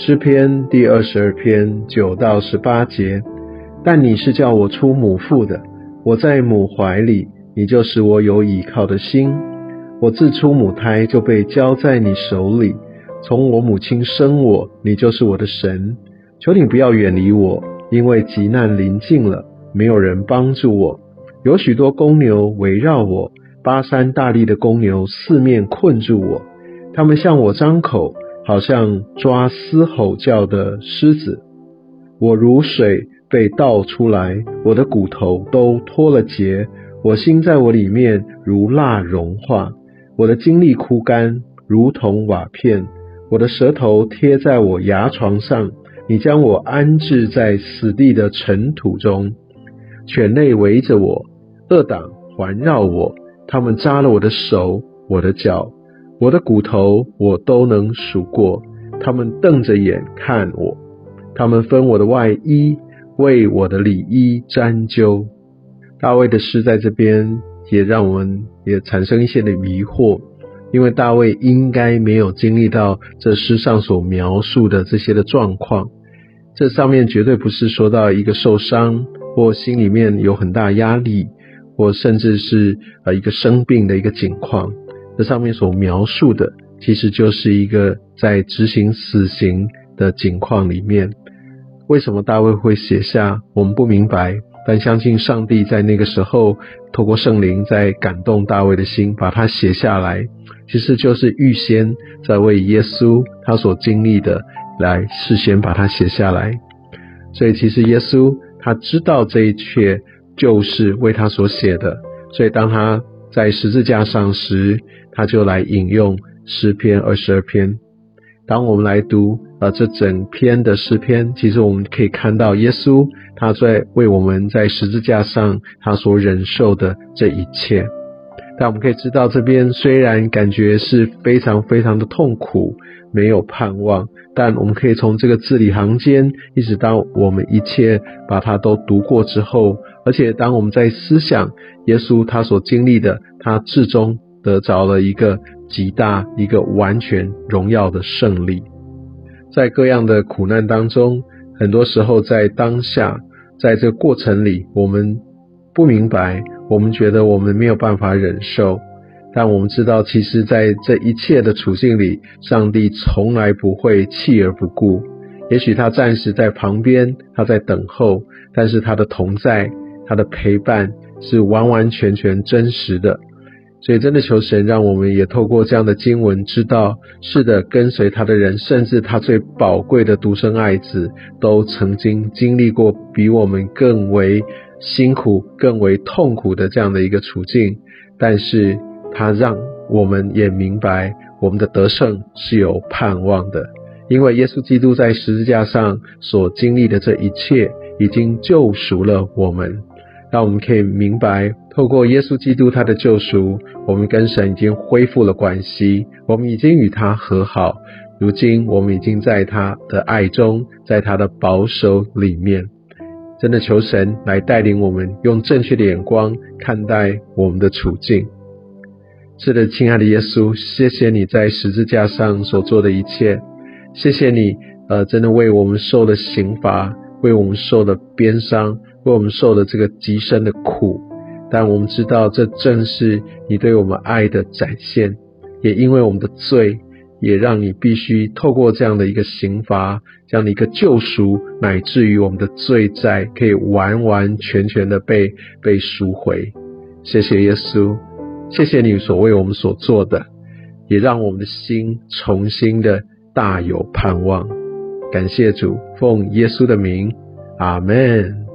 诗篇第二十二篇九到十八节。但你是叫我出母腹的，我在母怀里，你就使我有倚靠的心。我自出母胎就被交在你手里，从我母亲生我，你就是我的神。求你不要远离我，因为急难临近了，没有人帮助我。有许多公牛围绕我，巴山大力的公牛四面困住我，他们向我张口，好像抓嘶吼叫的狮子。我如水。被倒出来，我的骨头都脱了节，我心在我里面如蜡融化，我的精力枯干，如同瓦片，我的舌头贴在我牙床上，你将我安置在死地的尘土中，犬类围着我，恶党环绕我，他们扎了我的手，我的脚，我的骨头我都能数过，他们瞪着眼看我，他们分我的外衣。为我的里衣沾灸，大卫的诗在这边也让我们也产生一些的迷惑，因为大卫应该没有经历到这诗上所描述的这些的状况，这上面绝对不是说到一个受伤或心里面有很大压力，或甚至是呃一个生病的一个情况，这上面所描述的其实就是一个在执行死刑的境况里面。为什么大卫会写下？我们不明白，但相信上帝在那个时候透过圣灵在感动大卫的心，把它写下来，其实就是预先在为耶稣他所经历的来事先把它写下来。所以其实耶稣他知道这一切就是为他所写的，所以当他在十字架上时，他就来引用诗篇二十二篇。当我们来读呃这整篇的诗篇，其实我们可以看到耶稣他在为我们在十字架上他所忍受的这一切。但我们可以知道，这边虽然感觉是非常非常的痛苦，没有盼望，但我们可以从这个字里行间，一直到我们一切把它都读过之后，而且当我们在思想耶稣他所经历的，他至终得着了一个。极大一个完全荣耀的胜利，在各样的苦难当中，很多时候在当下，在这个过程里，我们不明白，我们觉得我们没有办法忍受，但我们知道，其实在这一切的处境里，上帝从来不会弃而不顾。也许他暂时在旁边，他在等候，但是他的同在，他的陪伴是完完全全真实的。所以，真的求神，让我们也透过这样的经文，知道是的，跟随他的人，甚至他最宝贵的独生爱子，都曾经经历过比我们更为辛苦、更为痛苦的这样的一个处境。但是，他让我们也明白，我们的得胜是有盼望的，因为耶稣基督在十字架上所经历的这一切，已经救赎了我们。让我们可以明白，透过耶稣基督他的救赎，我们跟神已经恢复了关系，我们已经与他和好。如今，我们已经在他的爱中，在他的保守里面。真的求神来带领我们，用正确的眼光看待我们的处境。是的，亲爱的耶稣，谢谢你在十字架上所做的一切，谢谢你，呃，真的为我们受了刑罚，为我们受了鞭伤。为我们受了这个极深的苦，但我们知道这正是你对我们爱的展现，也因为我们的罪，也让你必须透过这样的一个刑罚，这样的一个救赎，乃至于我们的罪债可以完完全全的被被赎回。谢谢耶稣，谢谢你所为我们所做的，也让我们的心重新的大有盼望。感谢主，奉耶稣的名，阿门。